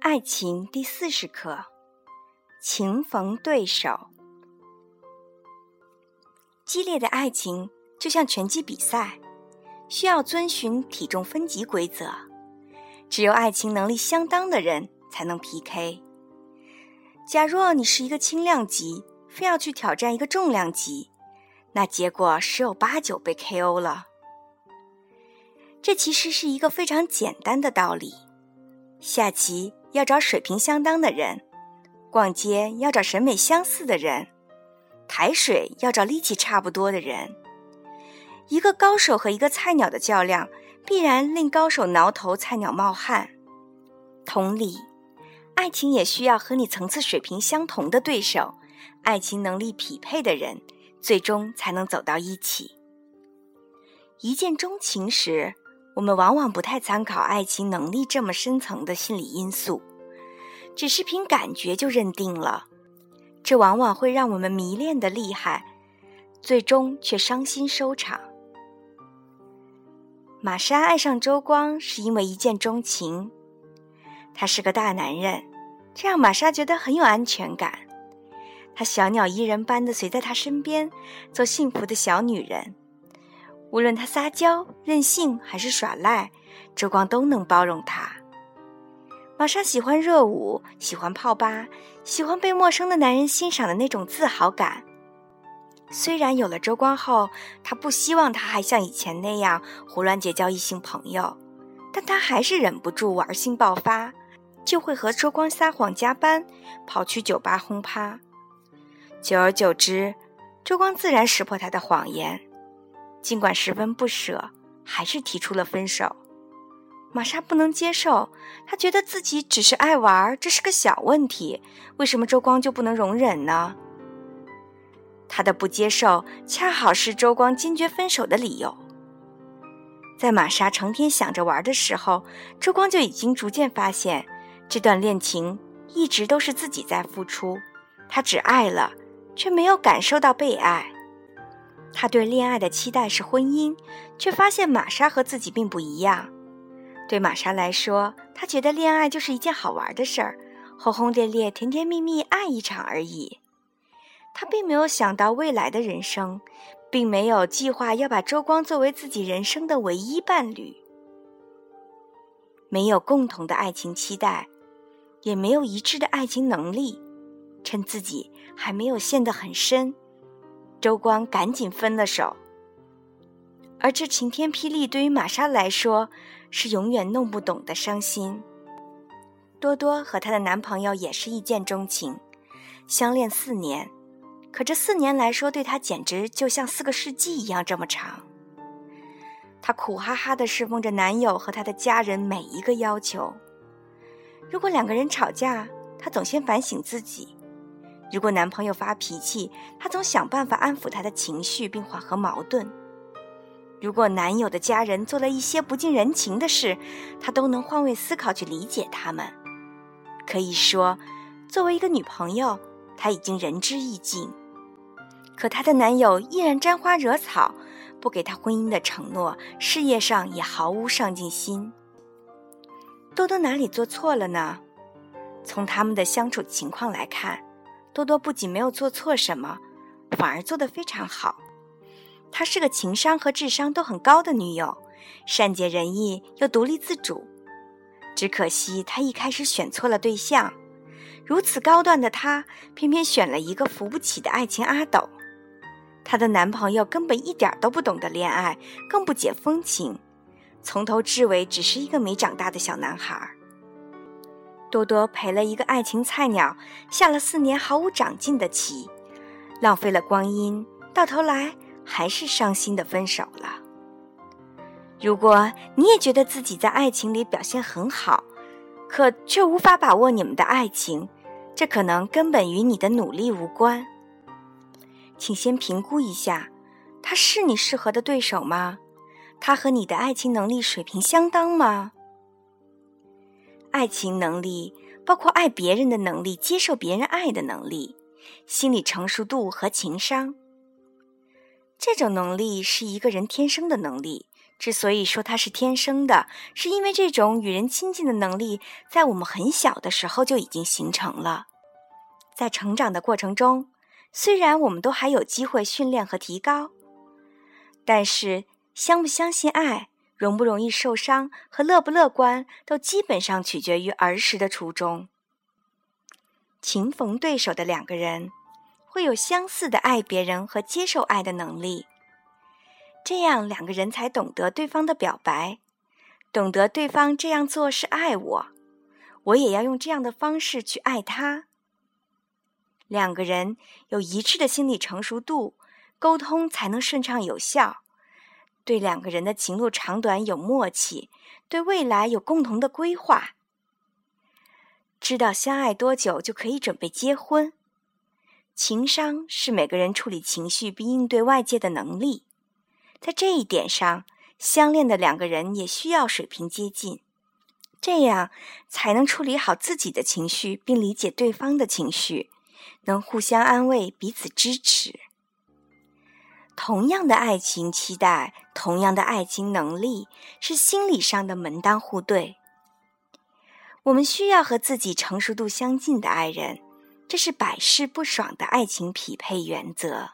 爱情第四十课：情逢对手。激烈的爱情就像拳击比赛，需要遵循体重分级规则，只有爱情能力相当的人才能 PK。假若你是一个轻量级，非要去挑战一个重量级，那结果十有八九被 KO 了。这其实是一个非常简单的道理：下棋。要找水平相当的人，逛街要找审美相似的人，抬水要找力气差不多的人。一个高手和一个菜鸟的较量，必然令高手挠头，菜鸟冒汗。同理，爱情也需要和你层次水平相同的对手，爱情能力匹配的人，最终才能走到一起。一见钟情时。我们往往不太参考爱情能力这么深层的心理因素，只是凭感觉就认定了，这往往会让我们迷恋的厉害，最终却伤心收场。玛莎爱上周光是因为一见钟情，他是个大男人，这让玛莎觉得很有安全感。他小鸟依人般的随在他身边，做幸福的小女人。无论他撒娇、任性还是耍赖，周光都能包容他。玛莎喜欢热舞，喜欢泡吧，喜欢被陌生的男人欣赏的那种自豪感。虽然有了周光后，他不希望他还像以前那样胡乱结交异性朋友，但他还是忍不住玩性爆发，就会和周光撒谎加班，跑去酒吧轰趴。久而久之，周光自然识破他的谎言。尽管十分不舍，还是提出了分手。玛莎不能接受，她觉得自己只是爱玩，这是个小问题，为什么周光就不能容忍呢？她的不接受，恰好是周光坚决分手的理由。在玛莎成天想着玩的时候，周光就已经逐渐发现，这段恋情一直都是自己在付出，他只爱了，却没有感受到被爱。他对恋爱的期待是婚姻，却发现玛莎和自己并不一样。对玛莎来说，她觉得恋爱就是一件好玩的事儿，轰轰烈烈、甜甜蜜蜜爱一场而已。她并没有想到未来的人生，并没有计划要把周光作为自己人生的唯一伴侣。没有共同的爱情期待，也没有一致的爱情能力，趁自己还没有陷得很深。周光赶紧分了手，而这晴天霹雳对于玛莎来说是永远弄不懂的伤心。多多和她的男朋友也是一见钟情，相恋四年，可这四年来说对她简直就像四个世纪一样这么长。她苦哈哈的侍奉着男友和他的家人每一个要求。如果两个人吵架，她总先反省自己。如果男朋友发脾气，她总想办法安抚他的情绪并缓和矛盾；如果男友的家人做了一些不近人情的事，她都能换位思考去理解他们。可以说，作为一个女朋友，她已经仁至义尽。可她的男友依然沾花惹草，不给她婚姻的承诺，事业上也毫无上进心。多多哪里做错了呢？从他们的相处情况来看。多多不仅没有做错什么，反而做得非常好。她是个情商和智商都很高的女友，善解人意又独立自主。只可惜她一开始选错了对象，如此高端的她，偏偏选了一个扶不起的爱情阿斗。她的男朋友根本一点都不懂得恋爱，更不解风情，从头至尾只是一个没长大的小男孩。多多陪了一个爱情菜鸟下了四年毫无长进的棋，浪费了光阴，到头来还是伤心的分手了。如果你也觉得自己在爱情里表现很好，可却无法把握你们的爱情，这可能根本与你的努力无关。请先评估一下，他是你适合的对手吗？他和你的爱情能力水平相当吗？爱情能力包括爱别人的能力、接受别人爱的能力、心理成熟度和情商。这种能力是一个人天生的能力，之所以说它是天生的，是因为这种与人亲近的能力在我们很小的时候就已经形成了。在成长的过程中，虽然我们都还有机会训练和提高，但是相不相信爱、容不容易受伤和乐不乐观，都基本上取决于儿时的初衷。棋逢对手的两个人，会有相似的爱别人和接受爱的能力。这样，两个人才懂得对方的表白，懂得对方这样做是爱我，我也要用这样的方式去爱他。两个人有一致的心理成熟度，沟通才能顺畅有效。对两个人的情路长短有默契，对未来有共同的规划，知道相爱多久就可以准备结婚。情商是每个人处理情绪并应对外界的能力。在这一点上，相恋的两个人也需要水平接近，这样才能处理好自己的情绪，并理解对方的情绪，能互相安慰、彼此支持。同样的爱情期待，同样的爱情能力，是心理上的门当户对。我们需要和自己成熟度相近的爱人，这是百试不爽的爱情匹配原则。